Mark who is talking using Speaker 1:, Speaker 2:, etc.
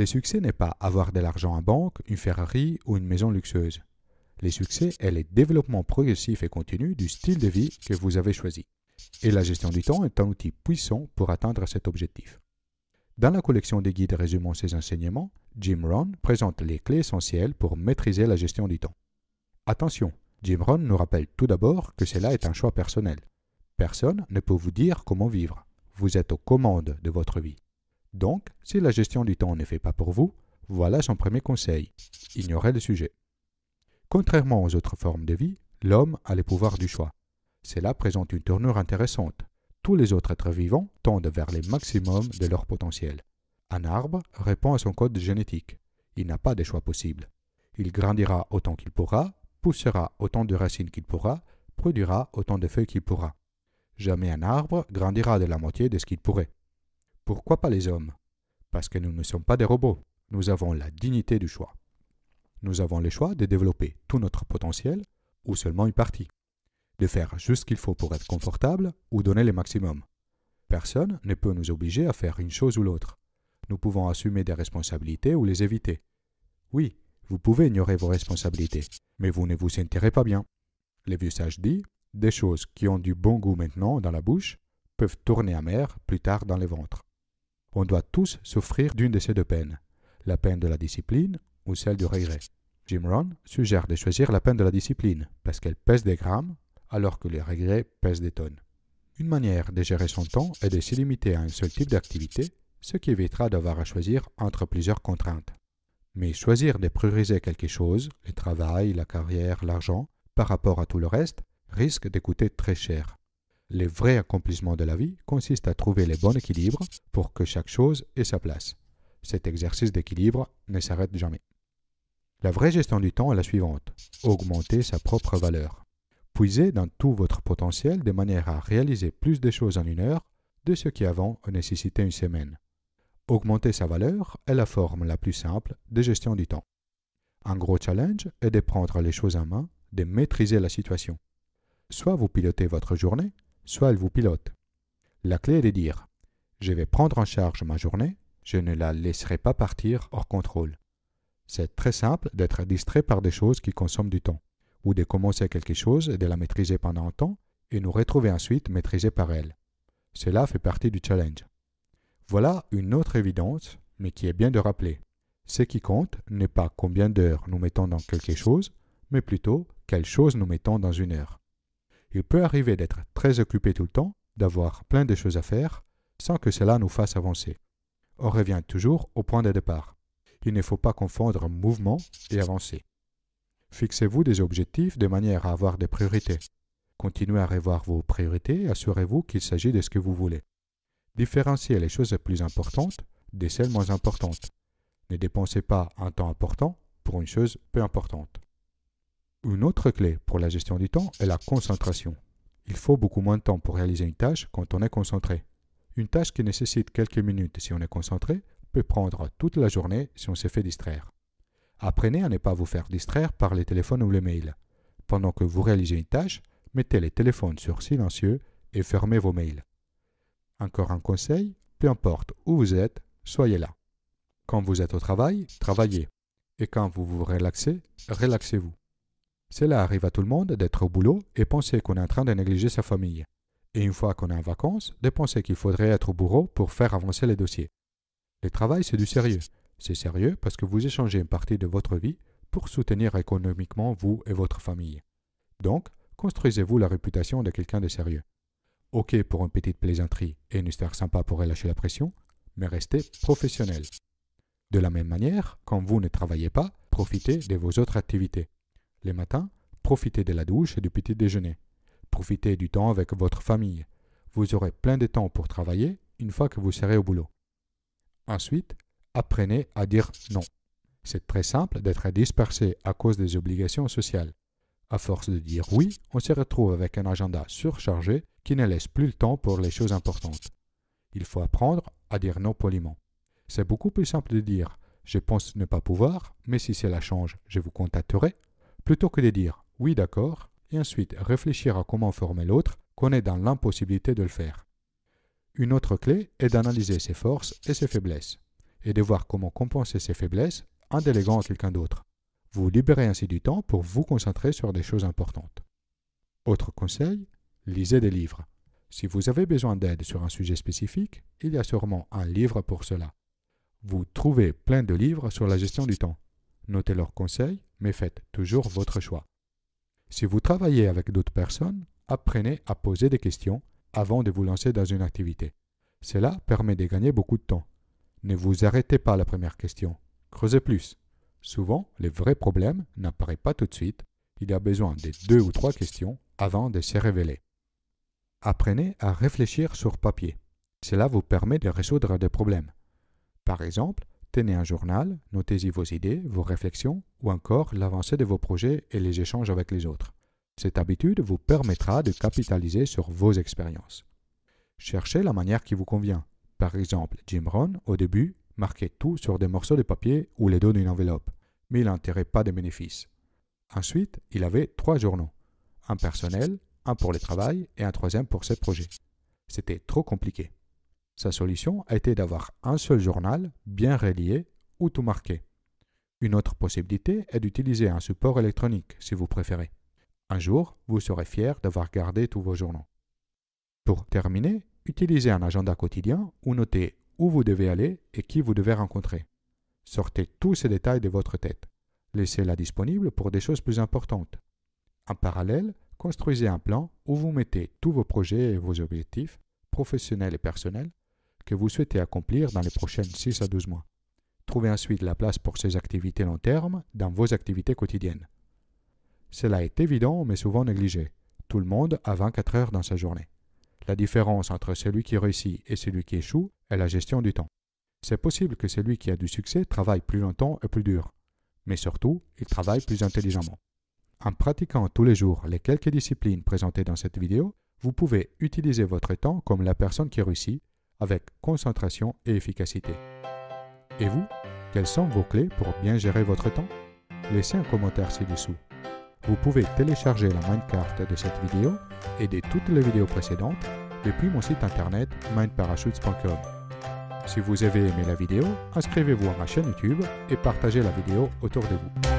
Speaker 1: Le succès n'est pas avoir de l'argent en banque, une Ferrari ou une maison luxueuse. Le succès est le développement progressif et continu du style de vie que vous avez choisi. Et la gestion du temps est un outil puissant pour atteindre cet objectif. Dans la collection des guides résumant ces enseignements, Jim Rohn présente les clés essentielles pour maîtriser la gestion du temps. Attention, Jim Rohn nous rappelle tout d'abord que cela est un choix personnel. Personne ne peut vous dire comment vivre. Vous êtes aux commandes de votre vie. Donc, si la gestion du temps ne fait pas pour vous, voilà son premier conseil. Ignorez le sujet. Contrairement aux autres formes de vie, l'homme a le pouvoir du choix. Cela présente une tournure intéressante. Tous les autres êtres vivants tendent vers le maximum de leur potentiel. Un arbre répond à son code génétique. Il n'a pas de choix possible. Il grandira autant qu'il pourra, poussera autant de racines qu'il pourra, produira autant de feuilles qu'il pourra. Jamais un arbre grandira de la moitié de ce qu'il pourrait. Pourquoi pas les hommes? Parce que nous ne sommes pas des robots. Nous avons la dignité du choix. Nous avons le choix de développer tout notre potentiel ou seulement une partie. De faire juste ce qu'il faut pour être confortable ou donner le maximum. Personne ne peut nous obliger à faire une chose ou l'autre. Nous pouvons assumer des responsabilités ou les éviter. Oui, vous pouvez ignorer vos responsabilités, mais vous ne vous sentirez pas bien. Le vieux sage dit Des choses qui ont du bon goût maintenant dans la bouche peuvent tourner amères plus tard dans le ventre. On doit tous souffrir d'une de ces deux peines, la peine de la discipline ou celle du regret. Jim Rohn suggère de choisir la peine de la discipline parce qu'elle pèse des grammes alors que les regrets pèsent des tonnes. Une manière de gérer son temps est de s'y limiter à un seul type d'activité, ce qui évitera d'avoir à choisir entre plusieurs contraintes. Mais choisir de prioriser quelque chose, le travail, la carrière, l'argent, par rapport à tout le reste, risque de coûter très cher. Le vrai accomplissement de la vie consiste à trouver le bon équilibre pour que chaque chose ait sa place. Cet exercice d'équilibre ne s'arrête jamais. La vraie gestion du temps est la suivante. Augmenter sa propre valeur. Puisez dans tout votre potentiel de manière à réaliser plus de choses en une heure de ce qui avant nécessitait une semaine. Augmenter sa valeur est la forme la plus simple de gestion du temps. Un gros challenge est de prendre les choses en main, de maîtriser la situation. Soit vous pilotez votre journée, soit elle vous pilote. La clé est de dire Je vais prendre en charge ma journée, je ne la laisserai pas partir hors contrôle. C'est très simple d'être distrait par des choses qui consomment du temps, ou de commencer quelque chose et de la maîtriser pendant un temps et nous retrouver ensuite maîtrisé par elle. Cela fait partie du challenge. Voilà une autre évidence, mais qui est bien de rappeler. Ce qui compte n'est pas combien d'heures nous mettons dans quelque chose, mais plutôt quelle chose nous mettons dans une heure. Il peut arriver d'être très occupé tout le temps, d'avoir plein de choses à faire, sans que cela nous fasse avancer. On revient toujours au point de départ. Il ne faut pas confondre mouvement et avancer. Fixez-vous des objectifs de manière à avoir des priorités. Continuez à revoir vos priorités et assurez-vous qu'il s'agit de ce que vous voulez. Différenciez les choses les plus importantes des celles moins importantes. Ne dépensez pas un temps important pour une chose peu importante. Une autre clé pour la gestion du temps est la concentration. Il faut beaucoup moins de temps pour réaliser une tâche quand on est concentré. Une tâche qui nécessite quelques minutes si on est concentré peut prendre toute la journée si on se fait distraire. Apprenez à ne pas vous faire distraire par les téléphones ou les mails. Pendant que vous réalisez une tâche, mettez les téléphones sur silencieux et fermez vos mails. Encore un conseil, peu importe où vous êtes, soyez là. Quand vous êtes au travail, travaillez. Et quand vous vous relaxez, relaxez-vous. Cela arrive à tout le monde d'être au boulot et penser qu'on est en train de négliger sa famille. Et une fois qu'on est en vacances, de penser qu'il faudrait être au bureau pour faire avancer les dossiers. Le travail, c'est du sérieux. C'est sérieux parce que vous échangez une partie de votre vie pour soutenir économiquement vous et votre famille. Donc, construisez-vous la réputation de quelqu'un de sérieux. OK pour une petite plaisanterie et une histoire sympa pour relâcher la pression, mais restez professionnel. De la même manière, quand vous ne travaillez pas, profitez de vos autres activités. Les matins, profitez de la douche et du petit déjeuner. Profitez du temps avec votre famille. Vous aurez plein de temps pour travailler une fois que vous serez au boulot. Ensuite, apprenez à dire non. C'est très simple d'être dispersé à cause des obligations sociales. À force de dire oui, on se retrouve avec un agenda surchargé qui ne laisse plus le temps pour les choses importantes. Il faut apprendre à dire non poliment. C'est beaucoup plus simple de dire je pense ne pas pouvoir, mais si cela change, je vous contacterai, plutôt que de dire oui d'accord et ensuite réfléchir à comment former l'autre qu'on est dans l'impossibilité de le faire. Une autre clé est d'analyser ses forces et ses faiblesses. et de voir comment compenser ses faiblesses en déléguant à quelqu'un d'autre. Vous libérez ainsi du temps pour vous concentrer sur des choses importantes. Autre conseil, lisez des livres. Si vous avez besoin d'aide sur un sujet spécifique, il y a sûrement un livre pour cela. Vous trouvez plein de livres sur la gestion du temps. Notez leurs conseils, mais faites toujours votre choix. Si vous travaillez avec d'autres personnes, apprenez à poser des questions avant de vous lancer dans une activité. Cela permet de gagner beaucoup de temps. Ne vous arrêtez pas à la première question. Creusez plus. Souvent, les vrais problèmes n'apparaissent pas tout de suite. Il y a besoin de deux ou trois questions avant de se révéler. Apprenez à réfléchir sur papier. Cela vous permet de résoudre des problèmes. Par exemple, tenez un journal, notez-y vos idées, vos réflexions ou encore l'avancée de vos projets et les échanges avec les autres. Cette habitude vous permettra de capitaliser sur vos expériences. Cherchez la manière qui vous convient. Par exemple, Jim Rohn, au début, marquait tout sur des morceaux de papier ou les dos d'une enveloppe, mais il n'enterrait pas de bénéfices. Ensuite, il avait trois journaux, un personnel, un pour le travail et un troisième pour ses projets. C'était trop compliqué. Sa solution a été d'avoir un seul journal bien relié ou tout marqué. Une autre possibilité est d'utiliser un support électronique si vous préférez. Un jour, vous serez fier d'avoir gardé tous vos journaux. Pour terminer, utilisez un agenda quotidien où notez où vous devez aller et qui vous devez rencontrer. Sortez tous ces détails de votre tête. Laissez-la disponible pour des choses plus importantes. En parallèle, construisez un plan où vous mettez tous vos projets et vos objectifs, professionnels et personnels, que vous souhaitez accomplir dans les prochaines 6 à 12 mois. Trouvez ensuite la place pour ces activités long terme dans vos activités quotidiennes. Cela est évident mais souvent négligé. Tout le monde a 24 heures dans sa journée. La différence entre celui qui réussit et celui qui échoue est la gestion du temps. C'est possible que celui qui a du succès travaille plus longtemps et plus dur, mais surtout, il travaille plus intelligemment. En pratiquant tous les jours les quelques disciplines présentées dans cette vidéo, vous pouvez utiliser votre temps comme la personne qui réussit, avec concentration et efficacité. Et vous, quelles sont vos clés pour bien gérer votre temps? Laissez un commentaire ci-dessous. Vous pouvez télécharger la Mindcart de cette vidéo et de toutes les vidéos précédentes depuis mon site internet mindparachutes.com. Si vous avez aimé la vidéo, inscrivez-vous à ma chaîne YouTube et partagez la vidéo autour de vous.